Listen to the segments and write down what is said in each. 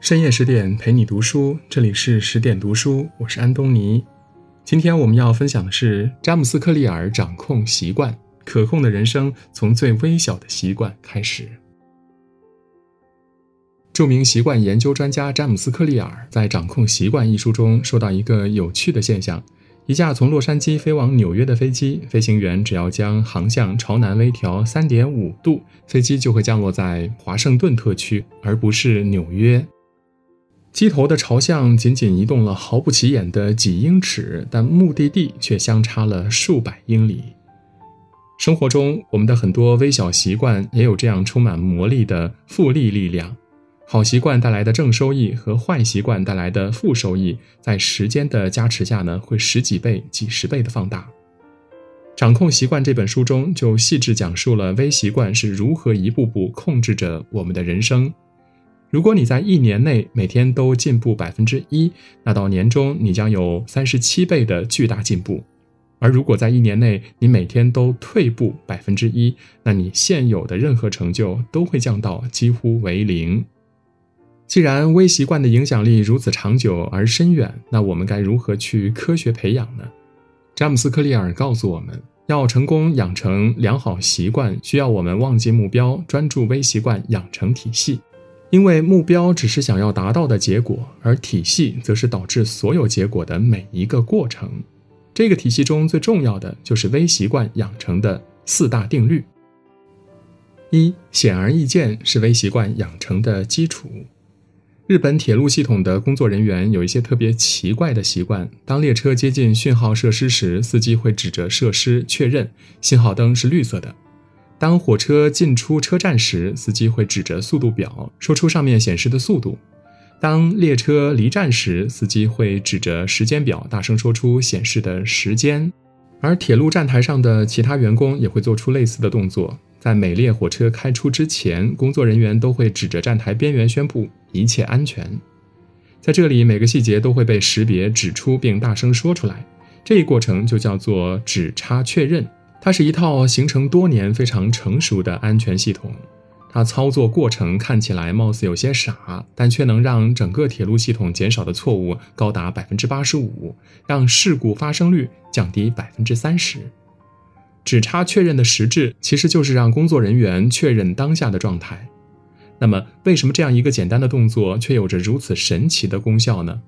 深夜十点陪你读书，这里是十点读书，我是安东尼。今天我们要分享的是詹姆斯·克利尔掌控习惯，可控的人生从最微小的习惯开始。著名习惯研究专家詹姆斯·克利尔在《掌控习惯》一书中说到一个有趣的现象：一架从洛杉矶飞往纽约的飞机，飞行员只要将航向朝南微调三点五度，飞机就会降落在华盛顿特区，而不是纽约。机头的朝向仅仅移动了毫不起眼的几英尺，但目的地却相差了数百英里。生活中，我们的很多微小习惯也有这样充满魔力的复利力量。好习惯带来的正收益和坏习惯带来的负收益，在时间的加持下呢，会十几倍、几十倍的放大。掌控习惯这本书中就细致讲述了微习惯是如何一步步控制着我们的人生。如果你在一年内每天都进步百分之一，那到年终你将有三十七倍的巨大进步；而如果在一年内你每天都退步百分之一，那你现有的任何成就都会降到几乎为零。既然微习惯的影响力如此长久而深远，那我们该如何去科学培养呢？詹姆斯·克利尔告诉我们，要成功养成良好习惯，需要我们忘记目标，专注微习惯养成体系。因为目标只是想要达到的结果，而体系则是导致所有结果的每一个过程。这个体系中最重要的就是微习惯养成的四大定律。一，显而易见是微习惯养成的基础。日本铁路系统的工作人员有一些特别奇怪的习惯：当列车接近讯号设施时，司机会指着设施确认信号灯是绿色的；当火车进出车站时，司机会指着速度表说出上面显示的速度；当列车离站时，司机会指着时间表大声说出显示的时间。而铁路站台上的其他员工也会做出类似的动作。在每列火车开出之前，工作人员都会指着站台边缘宣布一切安全。在这里，每个细节都会被识别、指出并大声说出来。这一过程就叫做指差确认。它是一套形成多年、非常成熟的安全系统。它操作过程看起来貌似有些傻，但却能让整个铁路系统减少的错误高达百分之八十五，让事故发生率降低百分之三十。指差确认的实质其实就是让工作人员确认当下的状态。那么，为什么这样一个简单的动作却有着如此神奇的功效呢？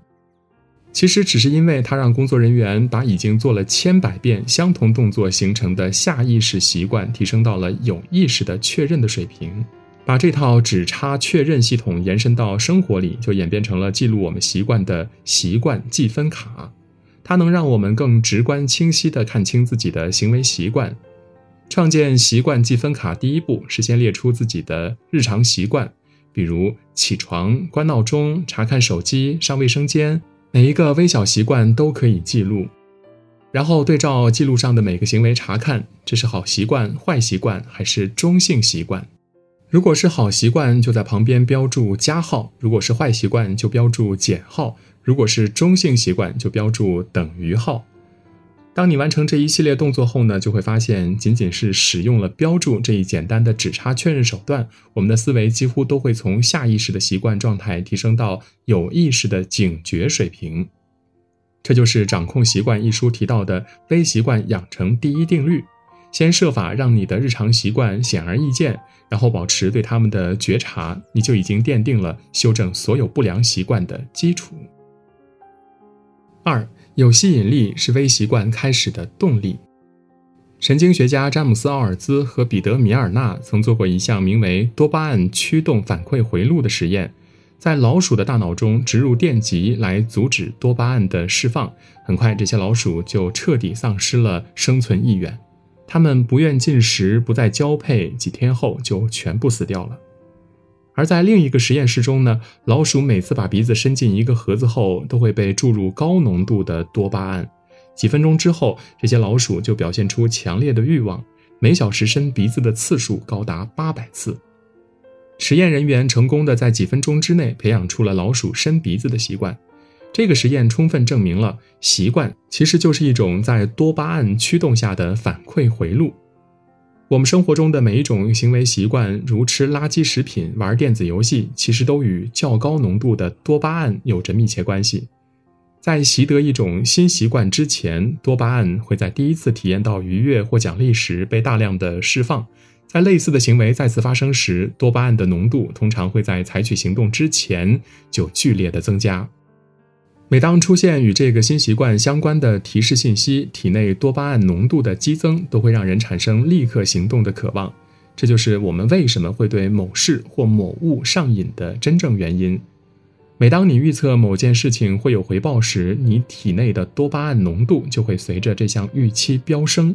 其实只是因为它让工作人员把已经做了千百遍相同动作形成的下意识习惯提升到了有意识的确认的水平。把这套指差确认系统延伸到生活里，就演变成了记录我们习惯的习惯记分卡。它能让我们更直观、清晰地看清自己的行为习惯。创建习惯记分卡，第一步是先列出自己的日常习惯，比如起床、关闹钟、查看手机、上卫生间，每一个微小习惯都可以记录。然后对照记录上的每个行为，查看这是好习惯、坏习惯还是中性习惯。如果是好习惯，就在旁边标注加号；如果是坏习惯，就标注减号。如果是中性习惯，就标注等于号。当你完成这一系列动作后呢，就会发现，仅仅是使用了标注这一简单的指差确认手段，我们的思维几乎都会从下意识的习惯状态提升到有意识的警觉水平。这就是《掌控习惯》一书提到的微习惯养成第一定律：先设法让你的日常习惯显而易见，然后保持对他们的觉察，你就已经奠定了修正所有不良习惯的基础。二有吸引力是微习惯开始的动力。神经学家詹姆斯·奥尔兹和彼得·米尔纳曾做过一项名为“多巴胺驱动反馈回路”的实验，在老鼠的大脑中植入电极来阻止多巴胺的释放。很快，这些老鼠就彻底丧失了生存意愿，它们不愿进食，不再交配，几天后就全部死掉了。而在另一个实验室中呢，老鼠每次把鼻子伸进一个盒子后，都会被注入高浓度的多巴胺。几分钟之后，这些老鼠就表现出强烈的欲望，每小时伸鼻子的次数高达八百次。实验人员成功的在几分钟之内培养出了老鼠伸鼻子的习惯。这个实验充分证明了，习惯其实就是一种在多巴胺驱动下的反馈回路。我们生活中的每一种行为习惯，如吃垃圾食品、玩电子游戏，其实都与较高浓度的多巴胺有着密切关系。在习得一种新习惯之前，多巴胺会在第一次体验到愉悦或奖励时被大量的释放。在类似的行为再次发生时，多巴胺的浓度通常会在采取行动之前就剧烈的增加。每当出现与这个新习惯相关的提示信息，体内多巴胺浓度的激增都会让人产生立刻行动的渴望。这就是我们为什么会对某事或某物上瘾的真正原因。每当你预测某件事情会有回报时，你体内的多巴胺浓度就会随着这项预期飙升。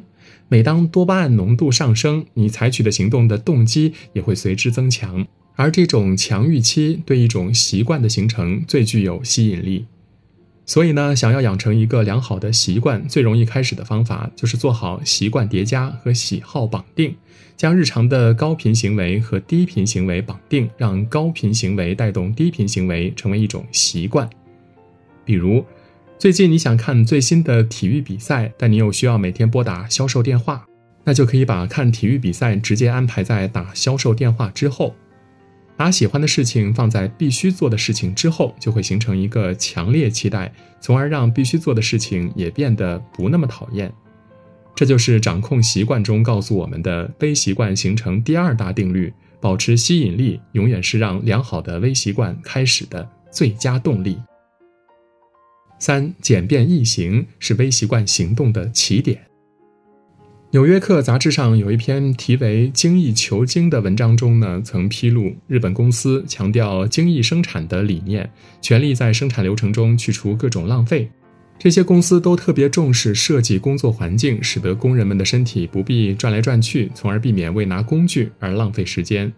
每当多巴胺浓度上升，你采取的行动的动机也会随之增强。而这种强预期对一种习惯的形成最具有吸引力。所以呢，想要养成一个良好的习惯，最容易开始的方法就是做好习惯叠加和喜好绑定。将日常的高频行为和低频行为绑定，让高频行为带动低频行为，成为一种习惯。比如，最近你想看最新的体育比赛，但你又需要每天拨打销售电话，那就可以把看体育比赛直接安排在打销售电话之后，把喜欢的事情放在必须做的事情之后，就会形成一个强烈期待，从而让必须做的事情也变得不那么讨厌。这就是掌控习惯中告诉我们的微习惯形成第二大定律：保持吸引力永远是让良好的微习惯开始的最佳动力。三、简便易行是微习惯行动的起点。纽约客杂志上有一篇题为“精益求精”的文章中呢，曾披露日本公司强调精益生产的理念，全力在生产流程中去除各种浪费。这些公司都特别重视设计工作环境，使得工人们的身体不必转来转去，从而避免为拿工具而浪费时间。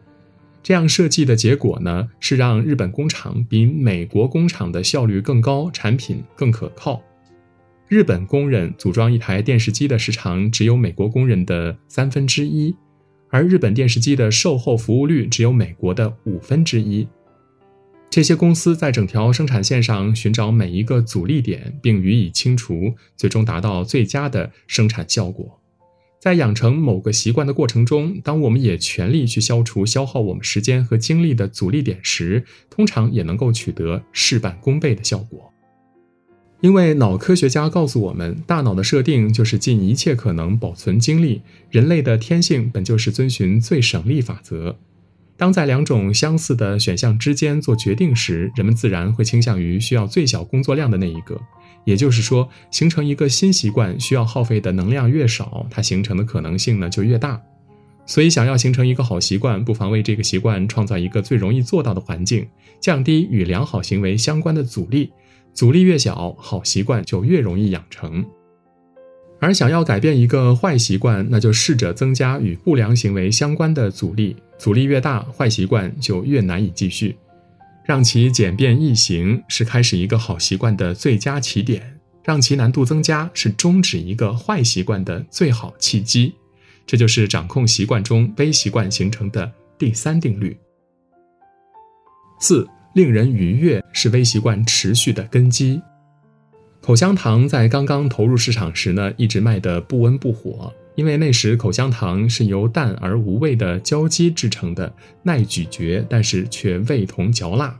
这样设计的结果呢，是让日本工厂比美国工厂的效率更高，产品更可靠。日本工人组装一台电视机的时长只有美国工人的三分之一，而日本电视机的售后服务率只有美国的五分之一。这些公司在整条生产线上寻找每一个阻力点，并予以清除，最终达到最佳的生产效果。在养成某个习惯的过程中，当我们也全力去消除消耗我们时间和精力的阻力点时，通常也能够取得事半功倍的效果。因为脑科学家告诉我们，大脑的设定就是尽一切可能保存精力。人类的天性本就是遵循最省力法则。当在两种相似的选项之间做决定时，人们自然会倾向于需要最小工作量的那一个。也就是说，形成一个新习惯需要耗费的能量越少，它形成的可能性呢就越大。所以，想要形成一个好习惯，不妨为这个习惯创造一个最容易做到的环境，降低与良好行为相关的阻力。阻力越小，好习惯就越容易养成。而想要改变一个坏习惯，那就试着增加与不良行为相关的阻力。阻力越大，坏习惯就越难以继续。让其简便易行，是开始一个好习惯的最佳起点；让其难度增加，是终止一个坏习惯的最好契机。这就是掌控习惯中微习惯形成的第三定律。四，令人愉悦是微习惯持续的根基。口香糖在刚刚投入市场时呢，一直卖得不温不火，因为那时口香糖是由淡而无味的胶基制成的，耐咀嚼，但是却味同嚼蜡。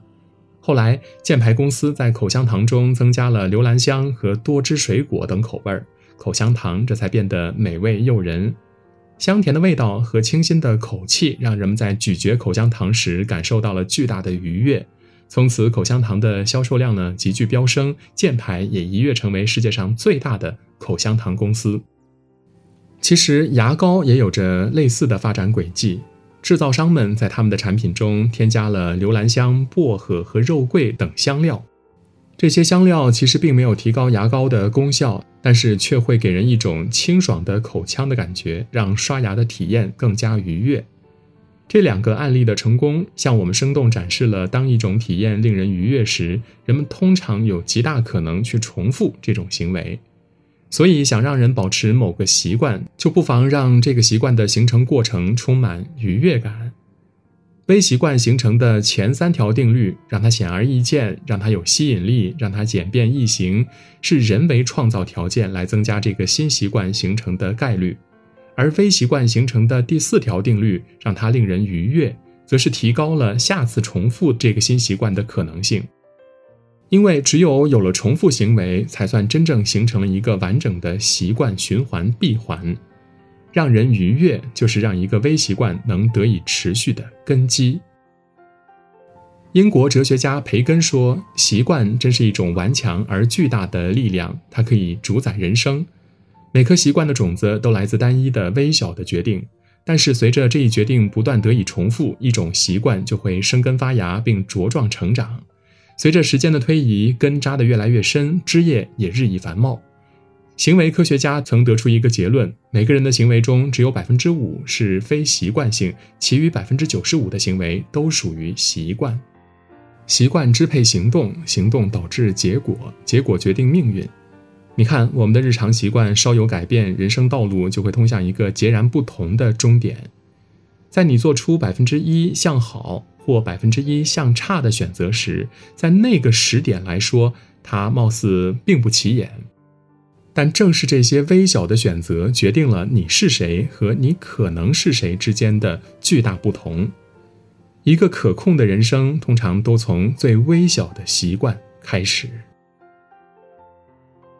后来，箭牌公司在口香糖中增加了留兰香和多汁水果等口味儿，口香糖这才变得美味诱人。香甜的味道和清新的口气，让人们在咀嚼口香糖时感受到了巨大的愉悦。从此，口香糖的销售量呢急剧飙升，箭牌也一跃成为世界上最大的口香糖公司。其实，牙膏也有着类似的发展轨迹。制造商们在他们的产品中添加了留兰香、薄荷和肉桂等香料，这些香料其实并没有提高牙膏的功效，但是却会给人一种清爽的口腔的感觉，让刷牙的体验更加愉悦。这两个案例的成功，向我们生动展示了：当一种体验令人愉悦时，人们通常有极大可能去重复这种行为。所以，想让人保持某个习惯，就不妨让这个习惯的形成过程充满愉悦感。微习惯形成的前三条定律，让它显而易见，让它有吸引力，让它简便易行，是人为创造条件来增加这个新习惯形成的概率。而非习惯形成的第四条定律让它令人愉悦，则是提高了下次重复这个新习惯的可能性。因为只有有了重复行为，才算真正形成了一个完整的习惯循环闭环。让人愉悦，就是让一个微习惯能得以持续的根基。英国哲学家培根说：“习惯真是一种顽强而巨大的力量，它可以主宰人生。每颗习惯的种子都来自单一的微小的决定，但是随着这一决定不断得以重复，一种习惯就会生根发芽并茁壮成长。随着时间的推移，根扎得越来越深，枝叶也日益繁茂。”行为科学家曾得出一个结论：每个人的行为中只有百分之五是非习惯性，其余百分之九十五的行为都属于习惯。习惯支配行动，行动导致结果，结果决定命运。你看，我们的日常习惯稍有改变，人生道路就会通向一个截然不同的终点。在你做出百分之一向好或百分之一向差的选择时，在那个时点来说，它貌似并不起眼。但正是这些微小的选择，决定了你是谁和你可能是谁之间的巨大不同。一个可控的人生，通常都从最微小的习惯开始。